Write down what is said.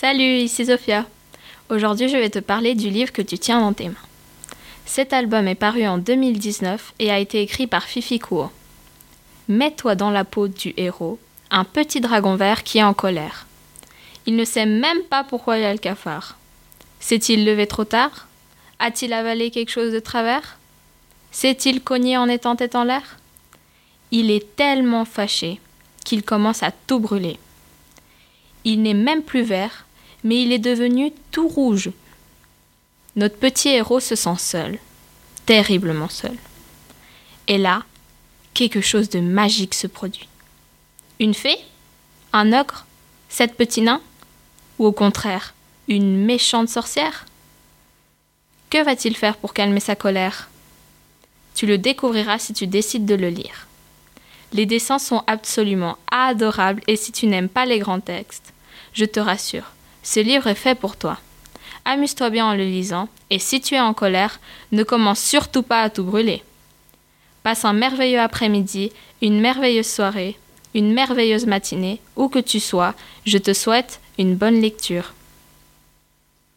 Salut, ici Sophia. Aujourd'hui, je vais te parler du livre que tu tiens dans tes mains. Cet album est paru en 2019 et a été écrit par Fifi Kuo. Mets-toi dans la peau du héros, un petit dragon vert qui est en colère. Il ne sait même pas pourquoi il a le cafard. S'est-il levé trop tard? A-t-il avalé quelque chose de travers? S'est-il cogné en étant tête en l'air? Il est tellement fâché qu'il commence à tout brûler. Il n'est même plus vert, mais il est devenu tout rouge. Notre petit héros se sent seul, terriblement seul. Et là, quelque chose de magique se produit. Une fée Un ogre Sept petits nains Ou au contraire, une méchante sorcière? Que va-t-il faire pour calmer sa colère? Tu le découvriras si tu décides de le lire. Les dessins sont absolument adorables et si tu n'aimes pas les grands textes, je te rassure, ce livre est fait pour toi. Amuse-toi bien en le lisant et si tu es en colère, ne commence surtout pas à tout brûler. Passe un merveilleux après-midi, une merveilleuse soirée, une merveilleuse matinée, où que tu sois, je te souhaite une bonne lecture.